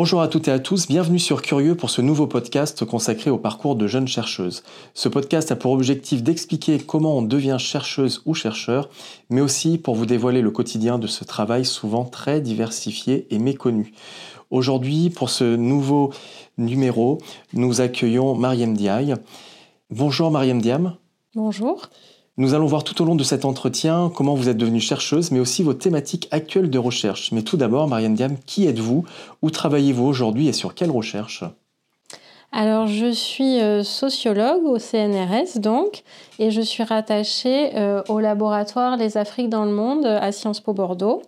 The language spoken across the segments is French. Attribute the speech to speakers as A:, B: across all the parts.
A: Bonjour à toutes et à tous, bienvenue sur Curieux pour ce nouveau podcast consacré au parcours de jeunes chercheuses. Ce podcast a pour objectif d'expliquer comment on devient chercheuse ou chercheur, mais aussi pour vous dévoiler le quotidien de ce travail souvent très diversifié et méconnu. Aujourd'hui, pour ce nouveau numéro, nous accueillons Mariam Diaye. Bonjour Mariam Diam.
B: Bonjour.
A: Nous allons voir tout au long de cet entretien comment vous êtes devenue chercheuse, mais aussi vos thématiques actuelles de recherche. Mais tout d'abord, Marianne Diam, qui êtes-vous? Où travaillez-vous aujourd'hui et sur quelle recherche?
B: Alors, je suis euh, sociologue au CNRS, donc, et je suis rattachée euh, au laboratoire Les Afriques dans le monde à Sciences Po Bordeaux.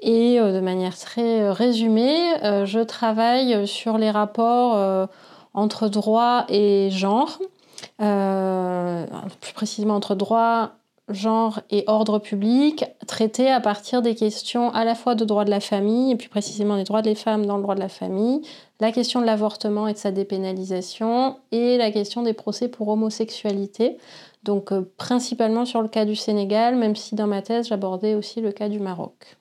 B: Et euh, de manière très résumée, je travaille sur les rapports entre droit et genre, euh, plus précisément entre droit, genre et ordre public, traités à partir des questions à la fois de droit de la famille, et plus précisément des droits des femmes dans le droit de la famille, la question de l'avortement et de sa dépénalisation, et la question des procès pour homosexualité. Donc euh, principalement sur le cas du Sénégal, même si dans ma thèse j'abordais aussi le cas du Maroc.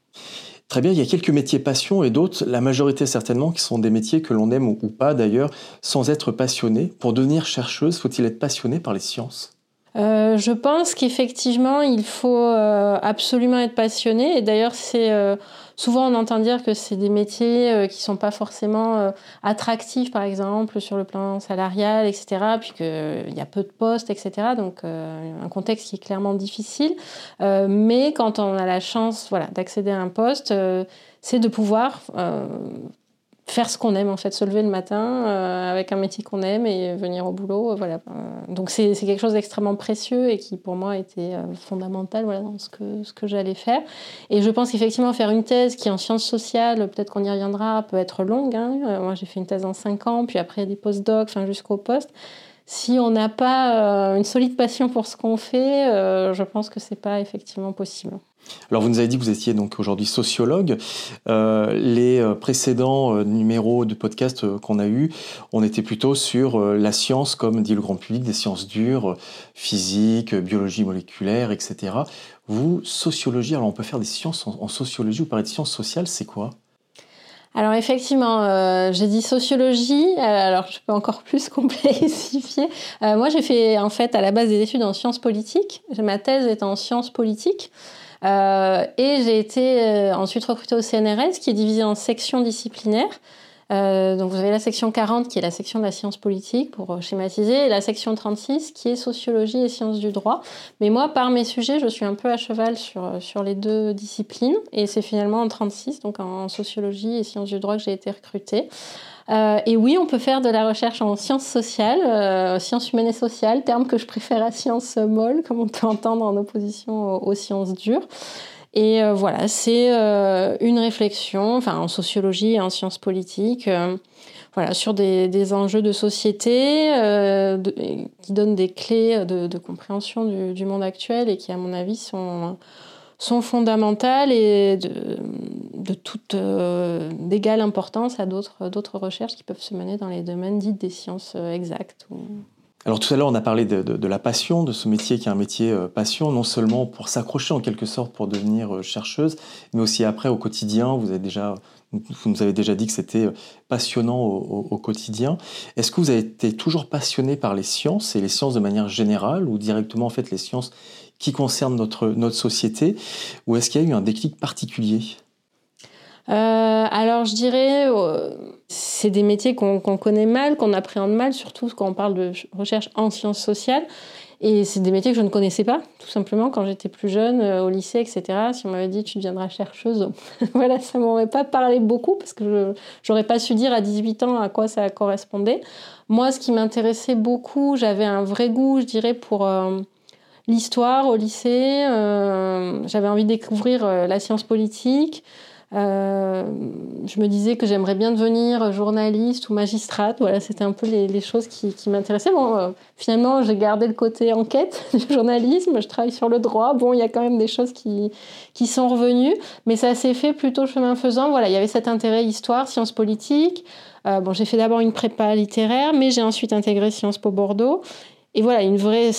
A: Très bien, il y a quelques métiers passion et d'autres, la majorité certainement, qui sont des métiers que l'on aime ou pas d'ailleurs, sans être passionné. Pour devenir chercheuse, faut-il être passionné par les sciences?
B: Euh, je pense qu'effectivement, il faut euh, absolument être passionné. Et d'ailleurs, c'est euh, souvent on entend dire que c'est des métiers qui sont pas forcément attractifs, par exemple, sur le plan salarial, etc. Puis qu'il y a peu de postes, etc. Donc un contexte qui est clairement difficile. mais quand on a la chance, voilà, d'accéder à un poste, c'est de pouvoir faire ce qu'on aime en fait, se lever le matin euh, avec un métier qu'on aime et venir au boulot, euh, voilà. Euh, donc c'est quelque chose d'extrêmement précieux et qui pour moi était fondamental voilà, dans ce que, ce que j'allais faire. Et je pense qu'effectivement faire une thèse qui en sciences sociales, peut-être qu'on y reviendra, peut être longue. Hein. moi j'ai fait une thèse en 5 ans, puis après des post-docs, enfin jusqu'au poste. Si on n'a pas une solide passion pour ce qu'on fait, je pense que c'est pas effectivement possible.
A: Alors vous nous avez dit que vous étiez donc aujourd'hui sociologue. Euh, les euh, précédents euh, numéros de podcast qu'on a eus, on était plutôt sur la science, comme dit le grand public, des sciences dures, physique, biologie moléculaire, etc. Vous, sociologie, alors on peut faire des sciences en, sociologie, ou parler de sciences sociales, c'est quoi?
B: Alors effectivement, j'ai dit sociologie, alors je peux encore plus complexifier. moi j'ai fait en fait à la base des études en sciences politiques, ma thèse est en sciences politiques. Euh, et j'ai été euh, ensuite recrutée au CNRS, qui est divisé en sections disciplinaires. Euh, donc vous avez la section 40 qui est la section de la science politique pour schématiser et la section 36 qui est sociologie et sciences du droit. Mais moi, par mes sujets, je suis un peu à cheval sur, sur les deux disciplines et c'est finalement en 36, donc en sociologie et sciences du droit que j'ai été recrutée. Euh, et oui, on peut faire de la recherche en sciences sociales, euh, sciences humaines et sociales, terme que je préfère à sciences molles, comme on peut entendre en opposition aux, sciences dures. Et euh, voilà, c'est une réflexion, enfin en sociologie et en sciences politiques, voilà, sur des, enjeux de société qui donnent des clés de, compréhension du, du, monde actuel et qui, à mon avis, sont sont fondamentales et de, toute euh, d'égale importance à d'autres, recherches qui peuvent se mener dans les domaines dits des sciences euh, exactes.
A: Alors tout à l'heure, on a parlé de, de, la passion, de ce métier qui est un métier euh, passion, non seulement pour s'accrocher en quelque sorte pour devenir chercheuse, mais aussi après au quotidien. Vous, avez déjà, vous nous avez déjà dit que c'était passionnant au, au, quotidien. Est-ce que vous avez été toujours passionné par les sciences et les sciences de manière générale ou directement en fait les sciences qui concerne notre, notre société Ou est-ce qu'il y a eu un déclic particulier?
B: Euh, alors je dirais, euh, c'est des métiers qu'on connaît mal, qu'on appréhende mal, surtout quand on parle de recherche en sciences sociales. Et c'est des métiers que je ne connaissais pas, tout simplement, quand j'étais plus jeune, euh, au lycée, etc. Si on m'avait dit tu deviendras chercheuse, voilà, ça m'aurait pas parlé beaucoup, parce que je n'aurais pas su dire à 18 ans à quoi ça correspondait. Moi, ce qui m'intéressait beaucoup, j'avais un vrai goût, je dirais, pour l'histoire au lycée. Euh, j'avais envie de découvrir euh, la science politique. Euh, je me disais que j'aimerais bien devenir journaliste ou magistrate. Voilà, c'était un peu les, choses qui, m'intéressaient. Bon, finalement, j'ai gardé le côté enquête du journalisme. Je travaille sur le droit. Bon, il y a quand même des choses qui, qui sont revenues, mais ça s'est fait plutôt chemin faisant. Voilà, il y avait cet intérêt histoire, sciences politiques. Euh, bon, j'ai fait d'abord une prépa littéraire, mais j'ai ensuite intégré Sciences Po Bordeaux. Et voilà, une vraie,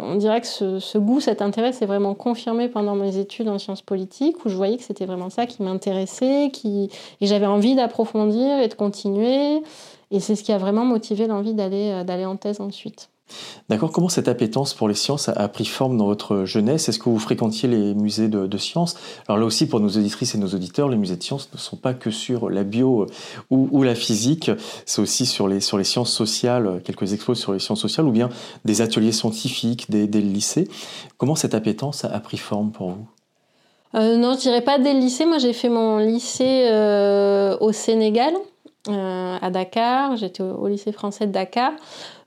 B: on dirait que ce, goût, cet intérêt s'est vraiment confirmé pendant mes études en sciences politiques, où je voyais que c'était vraiment ça qui m'intéressait, qui... et j'avais envie d'approfondir et de continuer. Et c'est ce qui a vraiment motivé l'envie d'aller, euh, d'aller en thèse ensuite.
A: D'accord. Comment cette appétence pour les sciences a, pris forme dans votre jeunesse? Est-ce que vous fréquentiez les musées de, sciences? Alors là aussi, pour nos auditrices et nos auditeurs, les musées de sciences ne sont pas que sur la bio ou, la physique, c'est aussi sur les, sciences sociales, quelques expos sur les sciences sociales, ou bien des ateliers scientifiques des, lycées. Comment cette appétence a, pris forme pour vous?
B: Euh, Non, je dirais pas des lycées. Moi, j'ai fait mon lycée euh, au Sénégal. Euh, à Dakar, j'étais au, lycée français de Dakar.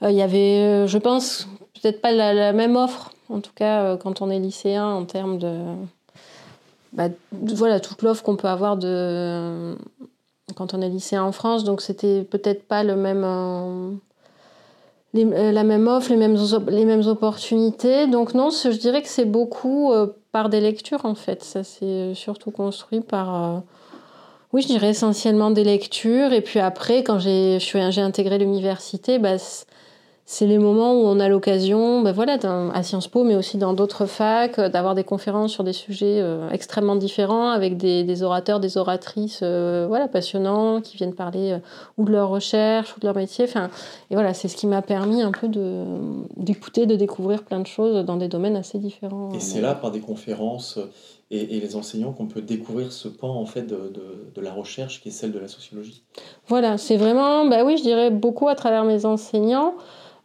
B: Euh, il y avait, euh, je pense, peut-être pas la, même offre, en tout cas quand on est lycéen, en termes de, bah, voilà, toute l'offre qu'on peut avoir de, quand on est lycéen en France. Donc c'était peut-être pas le même, la même offre, les mêmes, les mêmes opportunités. Donc non, je dirais que c'est beaucoup par des lectures en fait. Ça s'est surtout construit par oui, je dirais essentiellement des lectures. Et puis après, quand j'ai intégré l'université, bah, c'est les moments où on a l'occasion, bah voilà, à Sciences Po, mais aussi dans d'autres facs, euh, d'avoir des conférences sur des sujets euh, extrêmement différents, avec des, orateurs, des oratrices euh, voilà, passionnants, qui viennent parler ou de leur recherche, ou de leur métier. Et voilà, c'est ce qui m'a permis un peu d'écouter, de découvrir plein de choses dans des domaines assez différents.
A: Et c'est là, par des conférences et, les enseignants qu'on peut découvrir ce pan en fait de, de, la recherche qui est celle de la sociologie.
B: Voilà, c'est vraiment, bah oui, je dirais beaucoup à travers mes enseignants.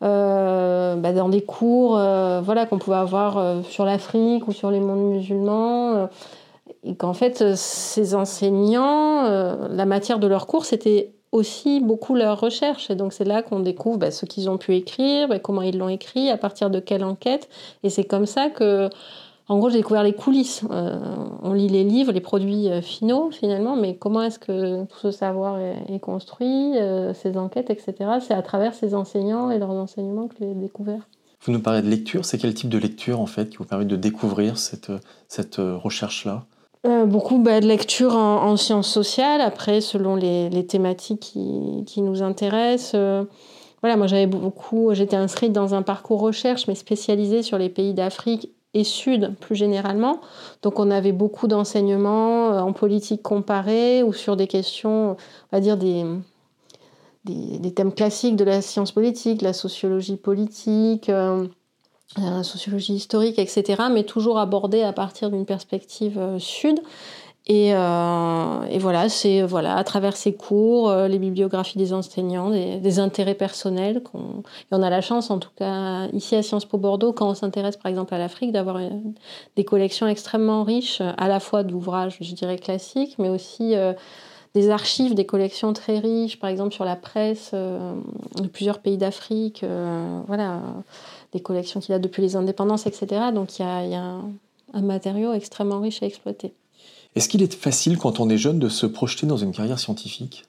B: Euh, bah dans des cours euh, voilà, qu'on pouvait avoir euh, sur l'Afrique ou sur les mondes musulmans. et qu'en fait, ces enseignants, la matière de leurs cours, c'était aussi beaucoup leur recherche. Et donc, c'est là qu'on découvre bah, ce qu'ils ont pu écrire, bah, comment ils l'ont écrit, à partir de quelle enquête. Et c'est comme ça que en gros, j'ai découvert les coulisses. Euh, on lit les livres, les produits euh, finaux finalement, mais comment est-ce que tout ce savoir est, construit, euh, ces enquêtes, etc. C'est à travers ces enseignants et leurs enseignements que j'ai découvert.
A: Vous nous parlez de lecture, c'est quel type de lecture en fait qui vous permet de découvrir cette, cette recherche-là?
B: Beaucoup bah, de lecture en, sciences sociales, après selon les, les thématiques qui, qui, nous intéressent. voilà, moi j'avais beaucoup, j'étais inscrite dans un parcours recherche, mais spécialisé sur les pays d'Afrique et Sud plus généralement. Donc on avait beaucoup d'enseignements euh, en politique comparée ou sur des questions, on va dire des, des, thèmes classiques de la science politique, la sociologie politique, euh, la sociologie historique, etc., mais toujours abordés à partir d'une perspective euh, sud. Et, euh, et, voilà, c'est voilà, à travers ces cours, euh, les bibliographies des enseignants, des, intérêts personnels. et on a la chance, en tout cas, ici à Sciences Po Bordeaux, quand on s'intéresse par exemple à l'Afrique, d'avoir des collections extrêmement riches, à la fois d'ouvrages, je dirais, classiques, mais aussi euh, des archives, des collections très riches, par exemple sur la presse de plusieurs pays d'Afrique, voilà, des collections qu'il a depuis les indépendances, etc. Donc il y a, un matériau extrêmement riche à exploiter.
A: Est-ce qu'il est facile quand on est jeune de se projeter dans une carrière scientifique?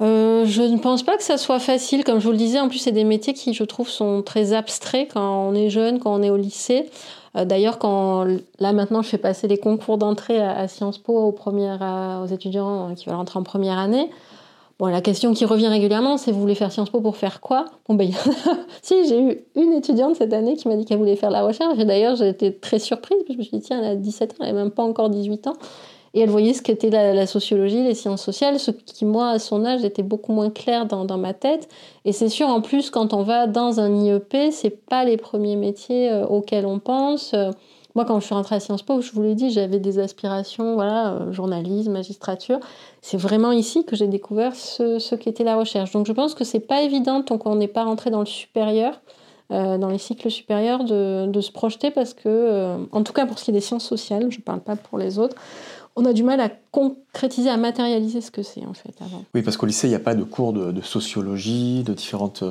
B: Euh, je ne pense pas que ça soit facile. Comme je vous le disais, en plus, c'est des métiers qui, je trouve, sont très abstraits quand on est jeune, quand on est au lycée. Euh, d'ailleurs, quand là maintenant, je fais passer les concours d'entrée à, Sciences Po aux, premières, aux étudiants qui veulent rentrer en première année. Bon, la question qui revient régulièrement, c'est vous voulez faire Sciences Po pour faire quoi? Bon, ben, si, j'ai eu une étudiante cette année qui m'a dit qu'elle voulait faire la recherche. D'ailleurs, j'ai été très surprise, parce que je me suis dit, tiens, elle a 17 ans, elle n'a même pas encore 18 ans. Et elle voyait ce qu'était la, sociologie, les sciences sociales, ce qui, moi, à son âge, était beaucoup moins clair dans, ma tête. Et c'est sûr, en plus, quand on va dans un IEP, c'est pas les premiers métiers euh, auxquels on pense. Euh, moi, quand je suis rentrée à Sciences Po, je vous l'ai dit, j'avais des aspirations, voilà, euh, journalisme, magistrature. C'est vraiment ici que j'ai découvert ce, qu'était la recherche. Donc, je pense que c'est pas évident tant qu'on n'est pas rentré dans le supérieur. dans les cycles supérieurs de, se projeter parce que, en tout cas pour ce qui est des sciences sociales, je ne parle pas pour les autres, on a du mal à concrétiser, à matérialiser ce que c'est en fait avant.
A: Oui, parce qu'au lycée, il n'y a pas de cours de, sociologie, de différentes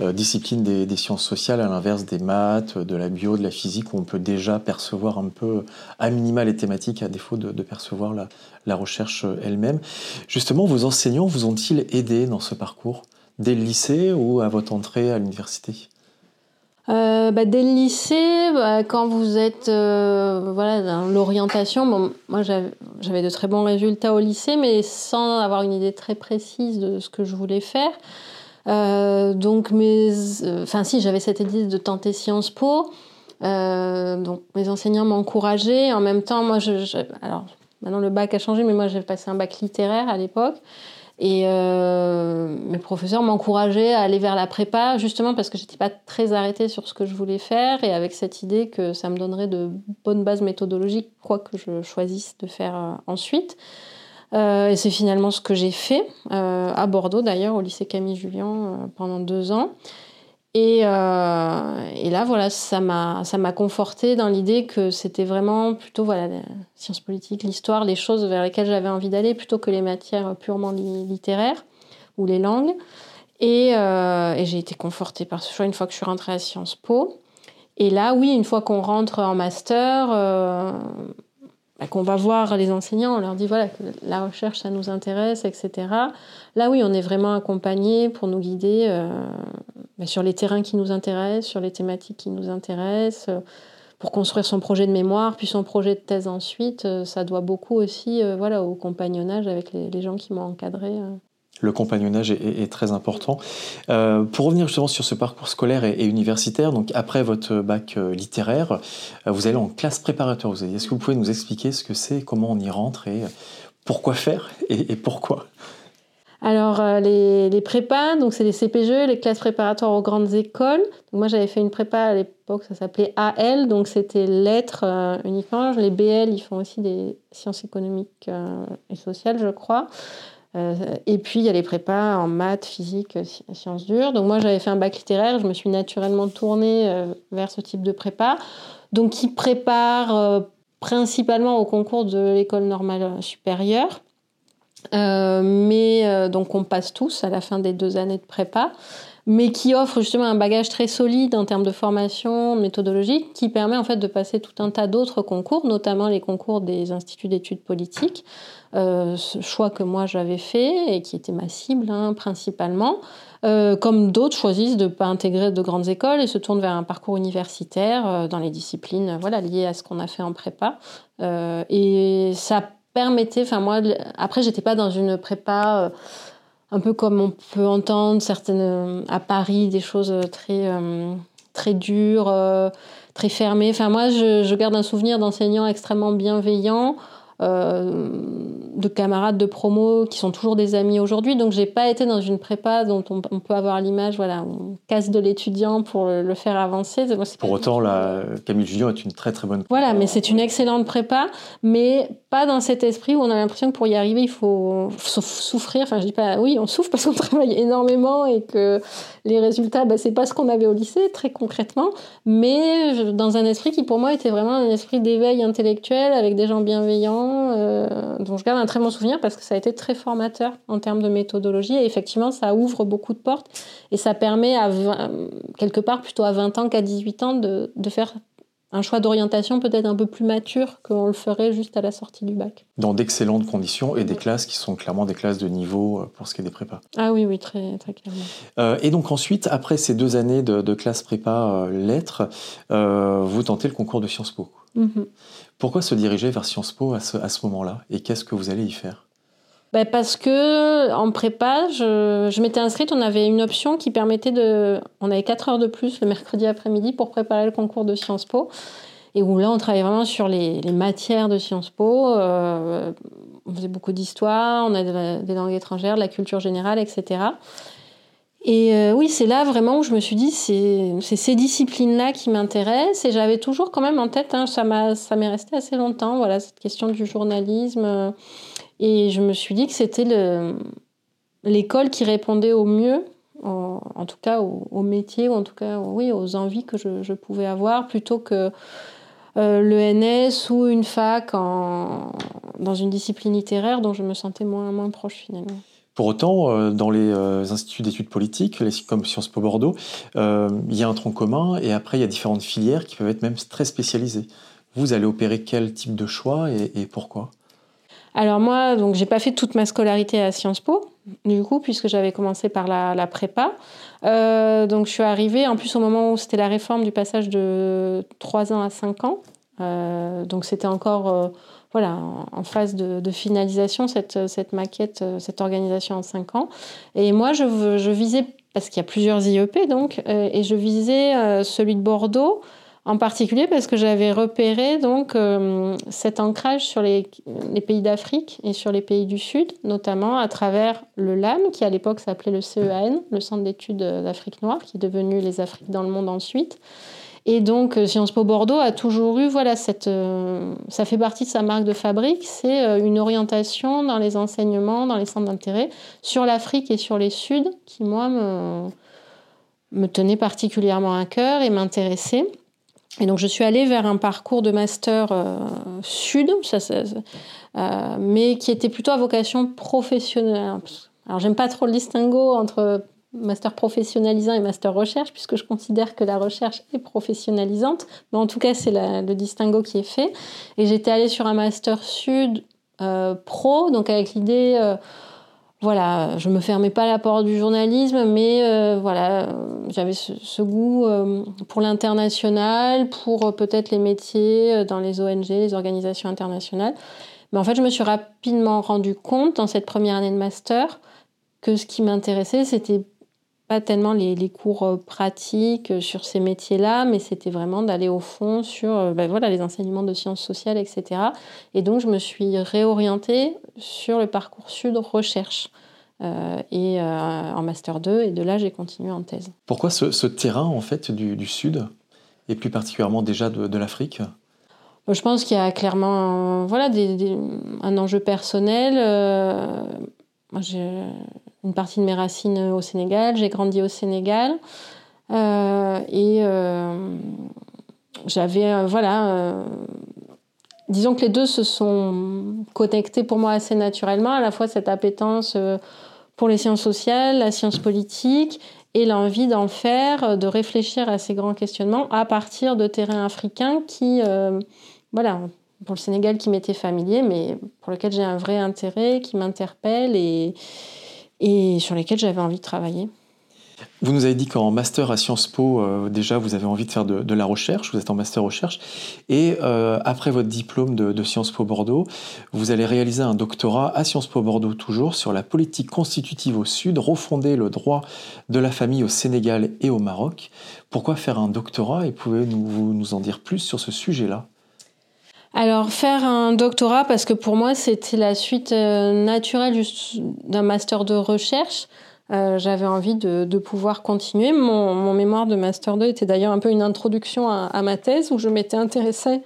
A: euh, disciplines des, sciences sociales, à l'inverse des maths, de la bio, de la physique, où on peut déjà percevoir un peu, à minima, les thématiques, à défaut de, percevoir la, la recherche elle-même. Justement, vos enseignants vous ont-ils aidé dans ce parcours, dès le lycée ou à votre entrée à l'université?
B: Euh, bah, dès le lycée, bah, quand vous êtes euh, voilà, dans l'orientation, bon, moi j'avais de très bons résultats au lycée, mais sans avoir une idée très précise de ce que je voulais faire. Euh, donc, enfin, si, j'avais cette idée de tenter Sciences Po. donc, mes enseignants m'encourageaient. En même temps, moi, alors, maintenant le bac a changé, mais moi j'ai passé un bac littéraire à l'époque. Mes professeurs m'encourageaient à aller vers la prépa, justement parce que j'étais pas très arrêtée sur ce que je voulais faire et avec cette idée que ça me donnerait de bonnes bases méthodologiques, quoi que je choisisse de faire euh, ensuite. Euh, et c'est finalement ce que j'ai fait, à Bordeaux d'ailleurs, au lycée Camille Julien, pendant deux ans. Euh, et, là, voilà, ça m'a, ça m'a conforté dans l'idée que c'était vraiment plutôt voilà, les sciences politiques, l'histoire, les choses vers lesquelles j'avais envie d'aller, plutôt que les matières purement littéraires ou les langues. Euh, et, j'ai été confortée par ce choix une fois que je suis rentrée à Sciences Po. Et là, oui, une fois qu'on rentre en master, euh, bah, qu'on va voir les enseignants, on leur dit voilà que la recherche ça nous intéresse, etc. Là oui, on est vraiment accompagné pour nous guider euh, sur les terrains qui nous intéressent, sur les thématiques qui nous intéressent, pour construire son projet de mémoire, puis son projet de thèse ensuite. Ça doit beaucoup aussi voilà au compagnonnage avec les, les gens qui m'ont encadré.
A: Le compagnonnage est, très important. Euh, pour revenir justement sur ce parcours scolaire et, universitaire, donc après votre bac euh, littéraire, euh, vous allez en classe préparatoire. Est-ce que vous pouvez nous expliquer ce que c'est, comment on y rentre et pourquoi faire et, pourquoi?
B: Alors, les, les, prépas, donc c'est les CPGE, les classes préparatoires aux grandes écoles. Donc moi, j'avais fait une prépa à l'époque, ça s'appelait AL, donc c'était lettres uniquement. Les BL, ils font aussi des sciences économiques et sociales, je crois. Euh, et puis, il y a les prépas en maths, physique, sciences dures. Donc, moi, j'avais fait un bac littéraire. Je me suis naturellement tournée euh, vers ce type de prépa. Donc, qui prépare euh, principalement au concours de l'école normale supérieure. mais donc, on passe tous à la fin des deux années de prépa mais qui offre justement un bagage très solide en termes de formation méthodologique qui permet en fait de passer tout un tas d'autres concours, notamment les concours des instituts d'études politiques, euh, ce choix que moi j'avais fait et qui était ma cible hein, principalement. Euh, comme d'autres choisissent de ne pas intégrer de grandes écoles et se tournent vers un parcours universitaire euh, dans les disciplines liées à ce qu'on a fait en prépa. et ça permettait, enfin moi, après j'étais pas dans une prépa un peu comme on peut entendre certaines à Paris des choses très très dures, très fermées. Enfin moi je, je garde un souvenir d'enseignants extrêmement bienveillants de camarades de promo qui sont toujours des amis aujourd'hui. Donc j'ai pas été dans une prépa dont on, peut avoir l'image, voilà, on casse de l'étudiant pour le, faire avancer.
A: pour autant, la, Camille Julien est une très très bonne.
B: Prépa. Voilà, mais c'est une excellente prépa, mais pas dans cet esprit où on a l'impression que pour y arriver il faut souffrir. Enfin je dis pas, oui, on souffre parce qu'on travaille énormément et que les résultats, bah, c'est pas ce qu'on avait au lycée très concrètement, mais dans un esprit qui pour moi était vraiment un esprit d'éveil intellectuel avec des gens bienveillants euh, dont je garde un très bon souvenir parce que ça a été très formateur en termes de méthodologie. Et effectivement, ça ouvre beaucoup de portes et ça permet à quelque part plutôt à 20 ans qu'à 18 ans de, de faire un choix d'orientation peut-être un peu plus mature qu'on le ferait juste à la sortie du bac.
A: Dans d'excellentes conditions et des classes qui sont clairement des classes de niveau euh, pour ce qui est des prépas.
B: Ah oui, oui, très, très clairement.
A: Euh, et donc ensuite, après ces deux années de, de classe prépa lettres, vous tentez le concours de Sciences Po. Mhm. Pourquoi se diriger vers Sciences Po à ce, moment-là? Et qu'est-ce que vous allez y faire?
B: Ben parce que en prépa, je, m'étais inscrite, on avait une option qui permettait de... On avait 4 heures de plus le mercredi après-midi pour préparer le concours de Sciences Po. Et où là, on travaillait vraiment sur les, matières de Sciences Po. Euh, on faisait beaucoup d'histoire, on a des langues étrangères, de la culture générale, etc. Et euh, oui, c'est là vraiment où je me suis dit, c'est ces disciplines-là qui m'intéressent. Et j'avais toujours quand même en tête, hein, ça m'est resté assez longtemps, voilà, cette question du journalisme. Et je me suis dit que c'était l'école qui répondait au mieux, en, tout cas au, métier, ou en tout cas oui, aux envies que je, pouvais avoir, plutôt que l'ENS ou une fac en, dans une discipline littéraire dont je me sentais moins, moins proche finalement.
A: Pour autant, dans les instituts d'études politiques, comme Sciences Po Bordeaux, il y a un tronc commun et après il y a différentes filières qui peuvent être même très spécialisées. Vous allez opérer quel type de choix et pourquoi?
B: Alors moi, donc j'ai pas fait toute ma scolarité à Sciences Po, du coup, puisque j'avais commencé par la, prépa. Euh, donc je suis arrivée, en plus au moment où c'était la réforme du passage de 3 ans à 5 ans. Euh, donc c'était encore euh, voilà, en, phase de, finalisation, cette, maquette, cette organisation en 5 ans. Et moi, je, visais, parce qu'il y a plusieurs IEP, donc, et je visais celui de Bordeaux en particulier parce que j'avais repéré donc euh, cet ancrage sur les, pays d'Afrique et sur les pays du Sud, notamment à travers le LAM, qui à l'époque s'appelait le CEAN, le Centre d'études d'Afrique noire, qui est devenu les Afriques dans le monde ensuite. Et donc euh, Sciences Po Bordeaux a toujours eu, voilà, cette, euh, ça fait partie de sa marque de fabrique, c'est une orientation dans les enseignements, dans les centres d'intérêt sur l'Afrique et sur les Suds, qui moi me, me tenait particulièrement à cœur et m'intéressait. Et donc je suis allée vers un parcours de master euh, sud, euh, mais qui était plutôt à vocation professionnelle. Alors j'aime pas trop le distinguo entre master professionnalisant et master recherche, puisque je considère que la recherche est professionnalisante, mais en tout cas c'est le distinguo qui est fait. Et j'étais allée sur un master sud euh, pro, donc avec l'idée voilà, je me fermais pas la porte du journalisme, mais euh, voilà, j'avais ce, goût euh, pour l'international, pour euh, peut-être les métiers dans les ONG, les organisations internationales. Mais en fait, je me suis rapidement rendu compte dans cette première année de master que ce qui m'intéressait, c'était pas tellement les, cours pratiques sur ces métiers-là, mais c'était vraiment d'aller au fond sur ben voilà, les enseignements de sciences sociales, etc. Et donc, je me suis réorientée sur le parcours Sud recherche. Euh, et euh, en master 2 et de là j'ai continué en thèse.
A: Pourquoi ce, terrain en fait du, Sud et plus particulièrement déjà de, l'Afrique?
B: Je pense qu'il y a clairement voilà, un enjeu personnel. J'ai une partie de mes racines au Sénégal, j'ai grandi au Sénégal et j'avais voilà disons que les deux se sont connectés pour moi assez naturellement, à la fois cette appétence euh, pour les sciences sociales, la science politique et l'envie d'en faire, de réfléchir à ces grands questionnements à partir de terrains africains qui, euh, voilà, pour le Sénégal qui m'était familier, mais pour lequel j'ai un vrai intérêt, qui m'interpelle et, sur lesquels j'avais envie de travailler.
A: Vous nous avez dit qu'en master à Sciences Po, euh, déjà, vous avez envie de faire de, la recherche, vous êtes en master recherche, et euh, après votre diplôme de, Sciences Po Bordeaux, vous allez réaliser un doctorat à Sciences Po Bordeaux toujours sur la politique constitutive au Sud, refonder le droit de la famille au Sénégal et au Maroc. Pourquoi faire un doctorat et pouvez-vous nous en dire plus sur ce sujet-là?
B: Alors faire un doctorat parce que pour moi c'était la suite euh, naturelle d'un master de recherche. Euh, j'avais envie de, pouvoir continuer. Mon, mémoire de Master 2 était d'ailleurs un peu une introduction à, ma thèse où je m'étais intéressée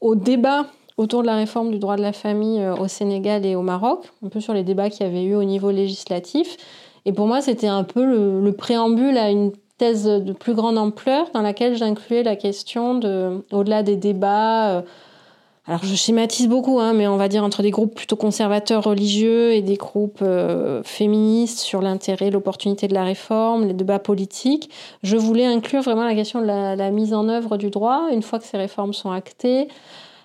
B: au débat autour de la réforme du droit de la famille euh, au Sénégal et au Maroc, un peu sur les débats qu'il y avait eu au niveau législatif. Et pour moi, c'était un peu le, préambule à une thèse de plus grande ampleur dans laquelle j'incluais la question de, au-delà des débats, alors je schématise beaucoup, hein, mais on va dire entre des groupes plutôt conservateurs religieux et des groupes euh, féministes sur l'intérêt, l'opportunité de la réforme, les débats politiques. Je voulais inclure vraiment la question de la, mise en œuvre du droit une fois que ces réformes sont actées.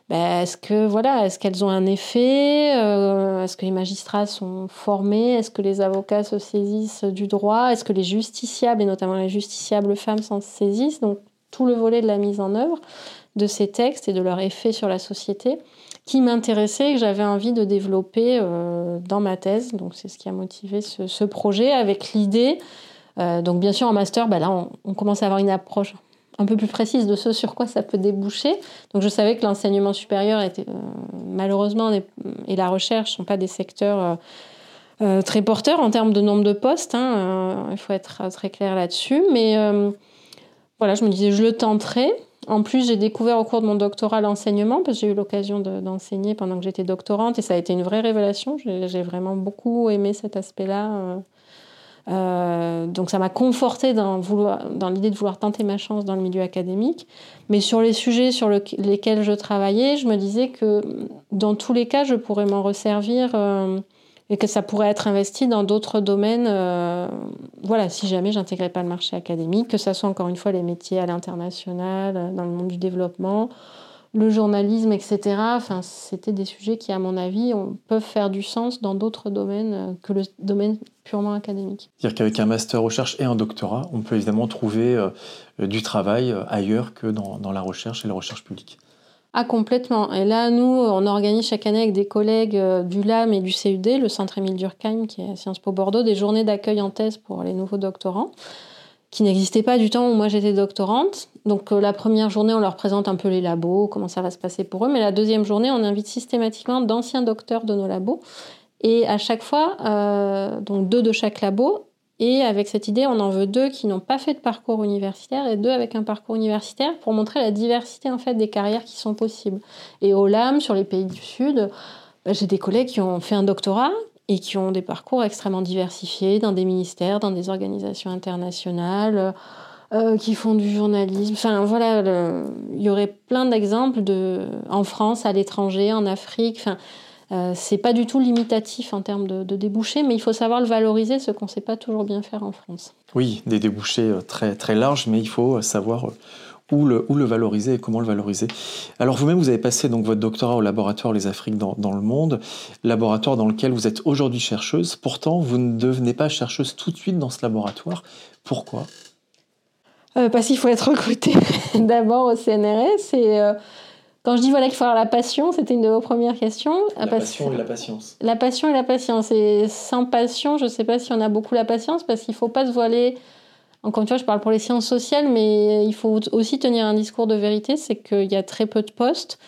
B: Ben, est-ce que voilà, est-ce qu'elles ont un effet euh, Est-ce que les magistrats sont formés Est-ce que les avocats se saisissent du droit Est-ce que les justiciables et notamment les justiciables femmes s'en saisissent? Donc tout le volet de la mise en œuvre de ces textes et de leur effet sur la société qui m'intéressait et que j'avais envie de développer euh, dans ma thèse. Donc c'est ce qui a motivé ce, projet avec l'idée. Euh, donc bien sûr en master, bah là on, commence à avoir une approche un peu plus précise de ce sur quoi ça peut déboucher. Donc je savais que l'enseignement supérieur était euh, malheureusement et la recherche sont pas des secteurs très porteurs en termes de nombre de postes. Hein, il faut être très clair là-dessus. Mais voilà, je me disais je le tenterai. En plus, j'ai découvert au cours de mon doctorat l'enseignement, parce que j'ai eu l'occasion d'enseigner pendant que j'étais doctorante, et ça a été une vraie révélation. J'ai vraiment beaucoup aimé cet aspect-là. Euh, Euh, donc ça m'a conforté dans, dans l'idée de vouloir tenter ma chance dans le milieu académique. Mais sur les sujets sur lesquels je travaillais, je me disais que dans tous les cas, je pourrais m'en resservir euh, et que ça pourrait être investi dans d'autres domaines. Euh, voilà, si jamais j'intégrais pas le marché académique, que ça soit encore une fois les métiers à l'international, dans le monde du développement le journalisme, etc. Enfin, c'était des sujets qui, à mon avis, peuvent faire du sens dans d'autres domaines euh, que le domaine purement académique.
A: C'est-à-dire qu'avec un master recherche et un doctorat, on peut évidemment trouver euh, du travail euh, ailleurs que dans, la recherche et la recherche publique.
B: Ah, complètement. Et là, nous, on organise chaque année avec des collègues du LAM et du CUD, le Centre Émile Durkheim, qui est à Sciences Po Bordeaux, des journées d'accueil en thèse pour les nouveaux doctorants qui n'existait pas du temps où moi j'étais doctorante. Donc euh, la première journée, on leur présente un peu les labos, comment ça va se passer pour eux. Mais la deuxième journée, on invite systématiquement d'anciens docteurs de nos labos. Et à chaque fois, euh, donc deux de chaque labo. Et avec cette idée, on en veut deux qui n'ont pas fait de parcours universitaire et deux avec un parcours universitaire pour montrer la diversité en fait des carrières qui sont possibles. Et au LAM, sur les pays du Sud, bah, j'ai des collègues qui ont fait un doctorat, et qui ont des parcours extrêmement diversifiés dans des ministères, dans des organisations internationales, euh, qui font du journalisme. Enfin voilà, il y aurait plein d'exemples de en France, à l'étranger, en Afrique. Euh, c'est pas du tout limitatif en termes de, de, débouchés, mais il faut savoir le valoriser, ce qu'on ne sait pas toujours bien faire en France.
A: Oui, des débouchés euh, très, très larges, mais il faut savoir où le, le, valoriser et comment le valoriser. Alors vous-même, vous avez passé donc votre doctorat au laboratoire Les Afriques dans, le monde, laboratoire dans lequel vous êtes aujourd'hui chercheuse. Pourtant, vous ne devenez pas chercheuse tout de suite dans ce laboratoire. Pourquoi?
B: Euh, Parce qu'il faut être recruté d'abord au CNRS. Et euh, quand je dis voilà qu'il faut avoir la passion, c'était une de vos premières questions.
A: La passion et la patience.
B: La passion et la patience. Et sans passion, je ne sais pas si on a beaucoup la patience parce qu'il ne faut pas se voiler encore une fois, je parle pour les sciences sociales, mais il faut aussi tenir un discours de vérité, c'est qu'il y a très peu de postes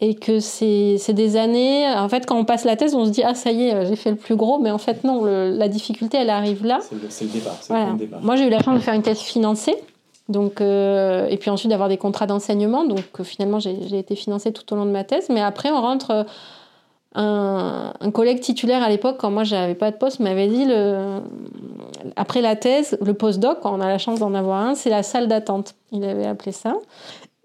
B: et que c'est des années. En fait, quand on passe la thèse, on se dit ah ça y est, j'ai fait le plus gros, mais en fait non, la difficulté elle arrive là.
A: C'est le, départ.
B: Moi, j'ai eu la chance de faire une thèse financée. Donc, euh, et puis ensuite d'avoir des contrats d'enseignement. Donc euh, finalement, j'ai été financée tout au long de ma thèse. Mais après, on rentre euh, un, collègue titulaire à l'époque, quand moi j'avais pas de poste, m'avait dit le, après la thèse, le postdoc, quand on a la chance d'en avoir un, c'est la salle d'attente. Il avait appelé ça.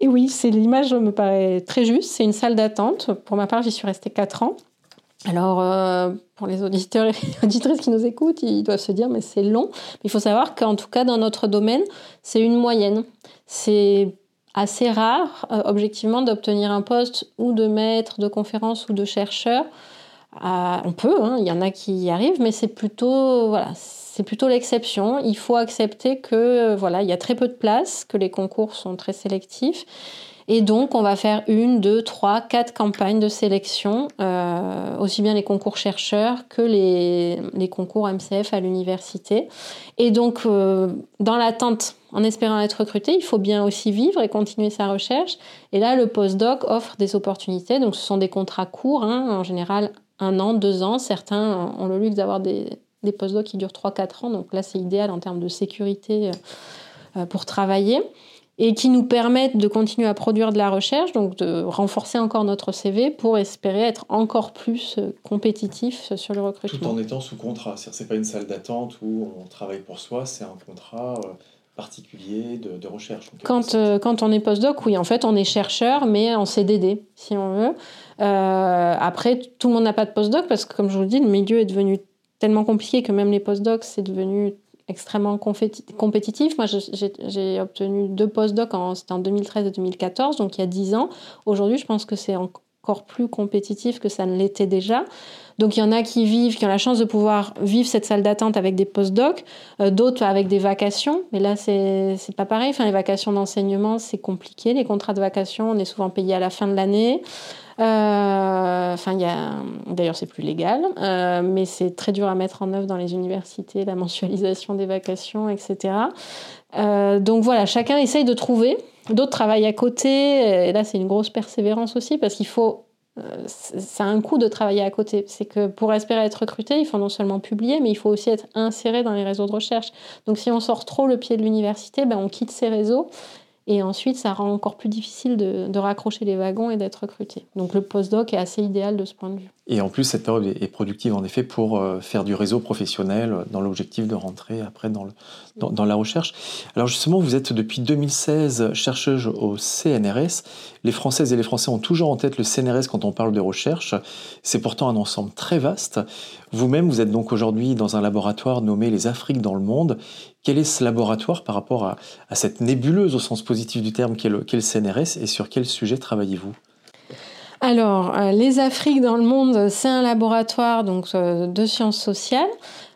B: Et oui, c'est l'image me paraît très juste. C'est une salle d'attente. Pour ma part, j'y suis restée 4 ans. Alors, euh, pour les auditeurs et auditrices qui nous écoutent, ils doivent se dire, mais c'est long. Il faut savoir qu'en tout cas, dans notre domaine, c'est une moyenne. C'est assez rare, euh, objectivement, d'obtenir un poste ou de maître de conférence ou de chercheur. Euh, on peut, hein, il y en a qui y arrivent, mais c'est plutôt, voilà, c'est plutôt l'exception. Il faut accepter que voilà, il y a très peu de place, que les concours sont très sélectifs. Et donc, on va faire une, deux, trois, quatre campagnes de sélection, aussi bien les concours chercheurs que les, concours MCF à l'université. Et donc, dans l'attente en espérant être recruté, il faut bien aussi vivre et continuer sa recherche. Et là, le postdoc offre des opportunités. Donc, ce sont des contrats courts, hein, en général un an, deux ans. Certains ont le luxe d'avoir des, des postdocs qui durent 3-4 ans. Donc là, c'est idéal en termes de sécurité euh, pour travailler. Et qui nous permettent de continuer à produire de la recherche, donc de renforcer encore notre CV pour espérer être encore plus euh, compétitif sur le recrutement.
A: Tout en étant sous contrat. C'est-à-dire pas une salle d'attente où on travaille pour soi, c'est un contrat euh, particulier de, recherche.
B: Quand, euh, quand on est postdoc, oui, en fait, on est chercheur, mais en CDD, si on veut. Euh, après, tout le monde n'a pas de postdoc parce que, comme je vous le dis, le milieu est devenu tellement compliqué que même les postdocs, c'est devenu extrêmement compétitif. Moi, j'ai obtenu deux postdocs, c'était en 2013 et 2014, donc il y a 10 ans. Aujourd'hui, je pense que c'est encore plus compétitif que ça ne l'était déjà. Donc il y en a qui vivent, qui ont la chance de pouvoir vivre cette salle d'attente avec des post-docs, euh, d'autres avec des vacations. Mais là, c'est pas pareil. Enfin, les vacations d'enseignement, c'est compliqué. Les contrats de vacations, on est souvent payé à la fin de l'année. Euh, enfin, il y a... D'ailleurs, c'est plus légal, euh, mais c'est très dur à mettre en œuvre dans les universités, la mensualisation des vacations, etc. donc voilà, chacun essaye de trouver. D'autres travaillent à côté. Et là, c'est une grosse persévérance aussi parce qu'il faut ça a un coût de travailler à côté. C'est que pour espérer être recruté, il faut non seulement publier, mais il faut aussi être inséré dans les réseaux de recherche. Donc si on sort trop le pied de l'université, ben on quitte ces réseaux Et ensuite, ça rend encore plus difficile de, raccrocher les wagons et d'être recruté. Donc le postdoc est assez idéal de ce point de vue.
A: Et en plus, cette période est productive en effet pour euh, faire du réseau professionnel dans l'objectif de rentrer après dans, la recherche. Alors justement, vous êtes depuis 2016 chercheuse au CNRS. Les Françaises et les Français ont toujours en tête le CNRS quand on parle de recherche. C'est pourtant un ensemble très vaste. Vous-même, vous êtes donc aujourd'hui dans un laboratoire nommé les Afriques dans le monde. Quel est ce laboratoire par rapport à, cette nébuleuse au sens positif du terme qu'est le, CNRS et sur quel sujet travaillez-vous?
B: Alors, euh, les Afriques dans le monde, c'est un laboratoire donc, euh, de sciences sociales.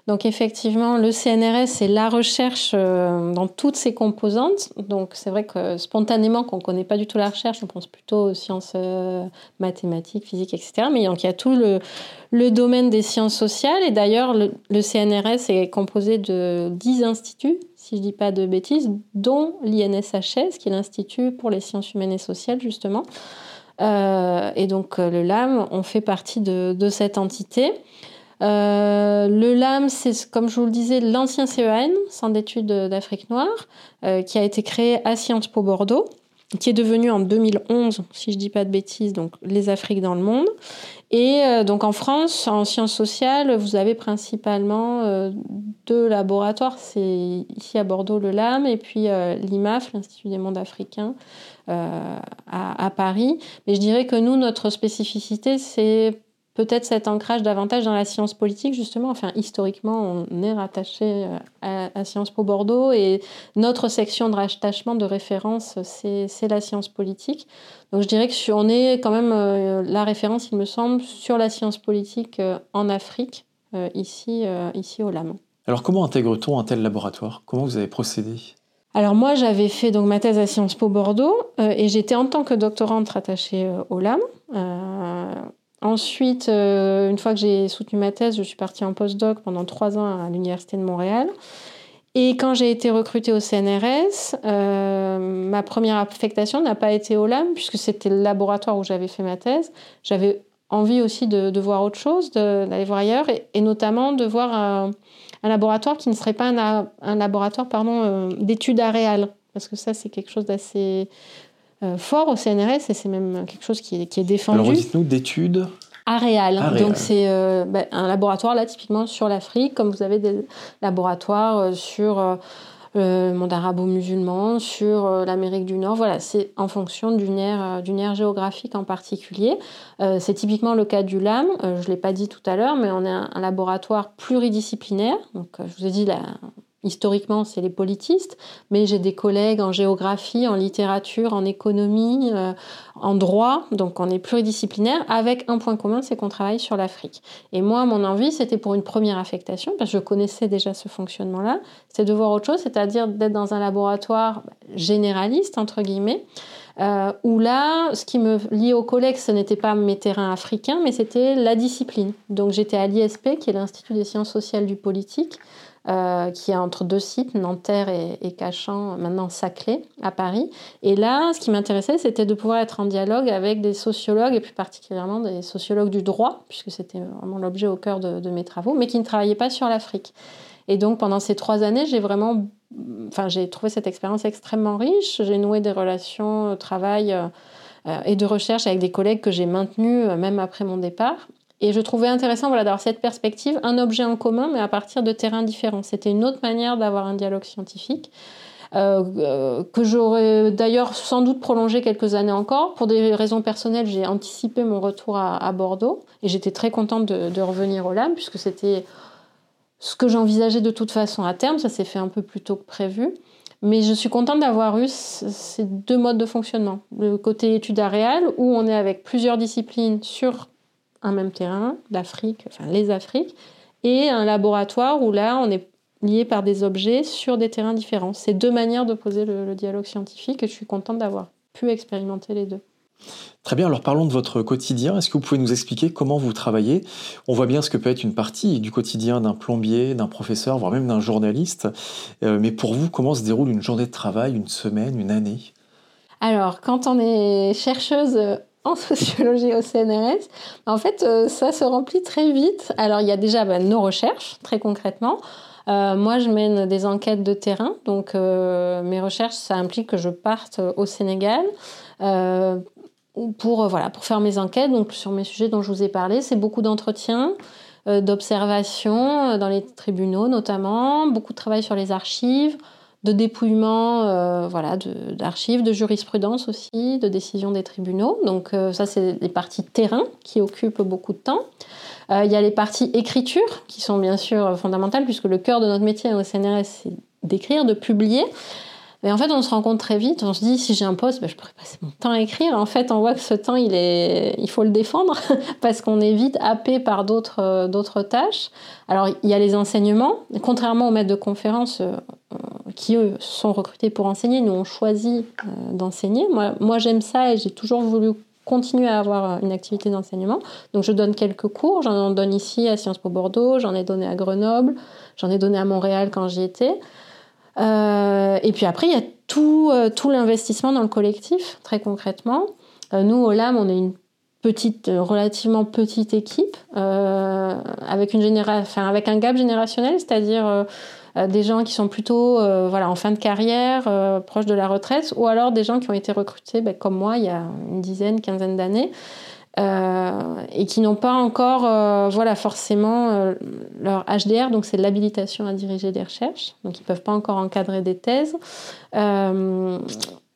B: Donc effectivement, le CNRS, c'est la recherche euh, dans toutes ses composantes. Donc c'est vrai que spontanément, qu'on ne connaît pas du tout la recherche, on pense plutôt aux sciences mathématiques, physiques, etc. Mais donc, il y a tout le, domaine des sciences sociales. Et d'ailleurs, le, CNRS est composé de 10 instituts, si je ne dis pas de bêtises, dont l'INSHS, qui est l'Institut pour les sciences humaines et sociales, justement. Euh, et donc euh, le LAM, on fait partie de, cette entité. Euh, le LAM, c'est comme je vous le disais, l'ancien CEN, Centre d'études d'Afrique noire, qui a été créé à Sciences Po Bordeaux, qui est devenu en 2011, si je dis pas de bêtises, donc les Afriques dans le monde. Et donc en France, en sciences sociales, vous avez principalement deux laboratoires. C'est ici à Bordeaux le LAM et puis l'IMAF, l'Institut des mondes africains, euh, à, Paris. Mais je dirais que nous, notre spécificité, c'est peut-être cet ancrage davantage dans la science politique, justement. Enfin, historiquement, on est rattaché euh, à, Sciences Po Bordeaux et notre section de rattachement de référence, c'est la science politique. Donc, je dirais que on est quand même euh, la référence, il me semble, sur la science politique en Afrique, ici, ici au LAM.
A: Alors, comment intègre-t-on un tel laboratoire? Comment vous avez procédé?
B: Alors moi, j'avais fait donc ma thèse à Sciences Po Bordeaux euh, et j'étais en tant que doctorante rattachée euh, au LAM. Euh, ensuite, une fois que j'ai soutenu ma thèse, je suis partie en postdoc pendant trois ans à l'Université de Montréal. Et quand j'ai été recrutée au CNRS, ma première affectation n'a pas été au LAM puisque c'était le laboratoire où j'avais fait ma thèse. J'avais envie aussi de, voir autre chose, d'aller voir ailleurs et, notamment de voir un laboratoire qui ne serait pas un, laboratoire pardon, euh, d'études aréales. Parce que ça, c'est quelque chose d'assez euh, fort au CNRS et c'est même quelque chose qui est, qui est défendu.
A: Alors, dites-nous d'études
B: Aréales. Donc, c'est euh, bah, un laboratoire, là, typiquement sur l'Afrique, comme vous avez des laboratoires sur le monde arabo-musulman, sur euh, l'Amérique du Nord. Voilà, c'est en fonction d'une aire, euh, d'une aire géographique en particulier. Euh, c'est typiquement le cas du LAM. je ne l'ai pas dit tout à l'heure, mais on est un, un laboratoire pluridisciplinaire. Donc, je vous ai dit, la, historiquement, c'est les politistes, mais j'ai des collègues en géographie, en littérature, en économie, euh, en droit, donc on est pluridisciplinaire, avec un point commun, c'est qu'on travaille sur l'Afrique. Et moi, mon envie, c'était pour une première affectation, parce que je connaissais déjà ce fonctionnement-là, c'est de voir autre chose, c'est-à-dire d'être dans un laboratoire généraliste, entre guillemets, euh, où là, ce qui me liait aux collègues, ce n'était pas mes terrains africains, mais c'était la discipline. Donc j'étais à l'ISP, qui est l'Institut des sciences sociales du politique, euh, qui est entre deux sites, Nanterre et, Cachan, maintenant Saclay, à Paris. Et là, ce qui m'intéressait, c'était de pouvoir être en dialogue avec des sociologues, et plus particulièrement des sociologues du droit, puisque c'était vraiment l'objet au cœur de, mes travaux, mais qui ne travaillaient pas sur l'Afrique. Et donc, pendant ces trois années, j'ai vraiment... Enfin, j'ai trouvé cette expérience extrêmement riche. J'ai noué des relations de travail euh, et de recherche avec des collègues que j'ai maintenus euh, même après mon départ. Et je trouvais intéressant voilà, d'avoir cette perspective, un objet en commun, mais à partir de terrains différents. C'était une autre manière d'avoir un dialogue scientifique. Euh, euh, que j'aurais d'ailleurs sans doute prolongé quelques années encore. Pour des raisons personnelles, j'ai anticipé mon retour à, Bordeaux et j'étais très contente de, revenir au LAM puisque c'était ce que j'envisageais de toute façon à terme. Ça s'est fait un peu plus tôt que prévu. Mais je suis contente d'avoir eu ces deux modes de fonctionnement. Le côté études réel où on est avec plusieurs disciplines sur un même terrain, l'Afrique, enfin les Afriques, et un laboratoire où là, on est lié par des objets sur des terrains différents. C'est deux manières de poser le, dialogue scientifique et je suis contente d'avoir pu expérimenter les deux.
A: Très bien, alors parlons de votre quotidien. Est-ce que vous pouvez nous expliquer comment vous travaillez? On voit bien ce que peut être une partie du quotidien d'un plombier, d'un professeur, voire même d'un journaliste. Euh, mais pour vous, comment se déroule une journée de travail, une semaine, une année?
B: Alors, quand on est chercheuse en sociologie au CNRS, en fait, euh, ça se remplit très vite. Alors, il y a déjà bah, nos recherches, très concrètement. moi, je mène des enquêtes de terrain. Donc, mes recherches, ça implique que je parte au Sénégal pour, voilà, pour faire mes enquêtes. Donc, sur mes sujets dont je vous ai parlé, c'est beaucoup d'entretiens, d'observations dans les tribunaux notamment, beaucoup de travail sur les archives, de dépouillement euh, voilà, d'archives, de, jurisprudence aussi, de décisions des tribunaux. Donc euh, ça, c'est les parties terrain qui occupent beaucoup de temps. Euh, il y a les parties écriture qui sont bien sûr fondamentales puisque le cœur de notre métier au CNRS, c'est d'écrire, de publier. Mais en fait, on se rend compte très vite, on se dit, si j'ai un poste, ben, je pourrais passer mon temps à écrire. En fait, on voit que ce temps, il, faut le défendre parce qu'on est vite happé par d'autres, d'autres tâches. Alors, il y a les enseignements. Contrairement aux maîtres de conférences, qui eux sont recrutés pour enseigner, nous on choisi euh, d'enseigner. Moi j'aime ça et j'ai toujours voulu continuer à avoir une activité d'enseignement. Donc je donne quelques cours, j'en donne ici à Sciences Po Bordeaux, j'en ai donné à Grenoble, j'en ai donné à Montréal quand j'y étais. Euh, et puis après, il y a tout, euh, tout l'investissement dans le collectif, très concrètement. nous, au LAM, on est une petite, relativement petite équipe, avec, une généra enfin, avec un gap générationnel, c'est-à-dire euh, des gens qui sont plutôt euh, voilà, en fin de carrière, euh, proches de la retraite, ou alors des gens qui ont été recrutés ben, comme moi il y a une dizaine, quinzaine d'années. Et qui n'ont pas encore voilà, forcément leur HDR, donc c'est l'habilitation à diriger des recherches, donc ils ne peuvent pas encore encadrer des thèses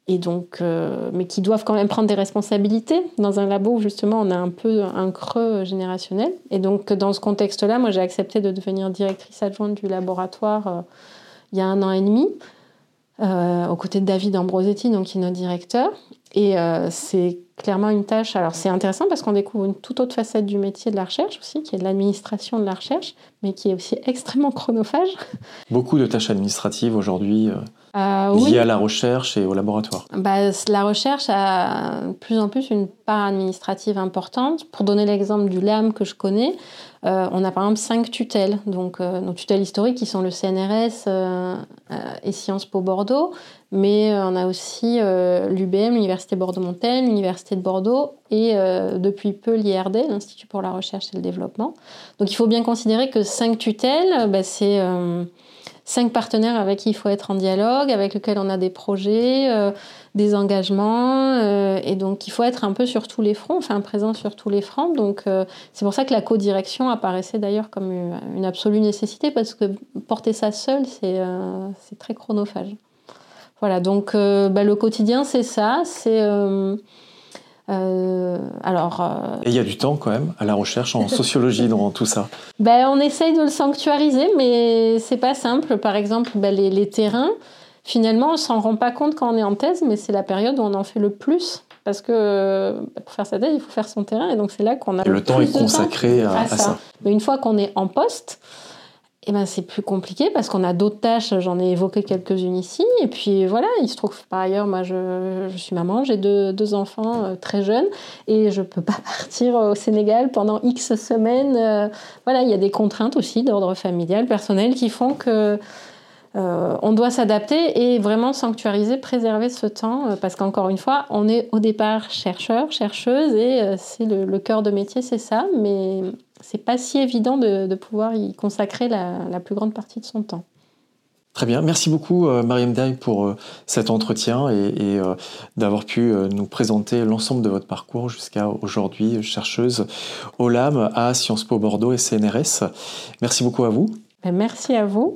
B: et donc, euh, mais qui doivent quand même prendre des responsabilités dans un labo où justement on a un peu un creux générationnel. Et donc dans ce contexte-là, moi j'ai accepté de devenir directrice adjointe du laboratoire euh, il y a un an et demi, euh, aux côtés de David Ambrosetti, donc qui est notre directeur. Et c'est clairement une tâche. Alors c'est intéressant parce qu'on découvre une toute autre facette du métier de la recherche aussi, qui est de l'administration de la recherche, mais qui est aussi extrêmement chronophage.
A: Beaucoup de tâches administratives aujourd'hui euh, liées à la recherche et au laboratoire.
B: Bah, la recherche a de plus en plus une part administrative importante. Pour donner l'exemple du LAM que je connais, euh, on a par exemple cinq tutelles, donc euh, nos tutelles historiques qui sont le CNRS euh, et Sciences Po Bordeaux, mais on a aussi l'UBM, l'Université Bordeaux-Montaigne, l'Université de Bordeaux et depuis peu l'IRD, l'Institut pour la recherche et le développement. Donc il faut bien considérer que cinq tutelles, bah, c'est cinq partenaires avec qui il faut être en dialogue, avec lesquels on a des projets, euh, des engagements, euh, et donc il faut être un peu sur tous les fronts, enfin présent sur tous les fronts. Donc euh, c'est pour ça que la co-direction apparaissait d'ailleurs comme une, absolue nécessité, parce que porter ça seul, c'est très chronophage. Voilà, donc bah, le quotidien, c'est ça, c'est
A: euh, alors, euh, Et il y a du temps quand même à la recherche en sociologie dans tout ça.
B: Ben, on essaye de le sanctuariser, mais c'est pas simple. Par exemple, ben, les, terrains, finalement, on s'en rend pas compte quand on est en thèse, mais c'est la période où on en fait le plus. Parce que ben, pour faire sa thèse, il faut faire son terrain, et donc c'est là qu'on a
A: le, temps est consacré à, ça.
B: Mais une fois qu'on est en poste, eh ben, c'est plus compliqué parce qu'on a d'autres tâches, j'en ai évoqué quelques-unes ici. Et puis voilà, il se trouve par ailleurs, moi je, suis maman, j'ai deux, deux, enfants euh, très jeunes et je ne peux pas partir au Sénégal pendant X semaines. Euh, voilà, il y a des contraintes aussi d'ordre familial, personnel qui font que euh, on doit s'adapter et vraiment sanctuariser, préserver ce temps parce qu'encore une fois, on est au départ chercheur, chercheuse et c'est le, le cœur de métier, c'est ça, mais c'est pas si évident de, pouvoir y consacrer la, plus grande partie de son temps.
A: Très bien, merci beaucoup euh, Mariam Day pour euh, cet entretien et, euh, d'avoir pu nous présenter l'ensemble de votre parcours jusqu'à aujourd'hui, chercheuse au LAM à Sciences Po Bordeaux et CNRS. Merci beaucoup à vous.
B: Ben, merci à vous.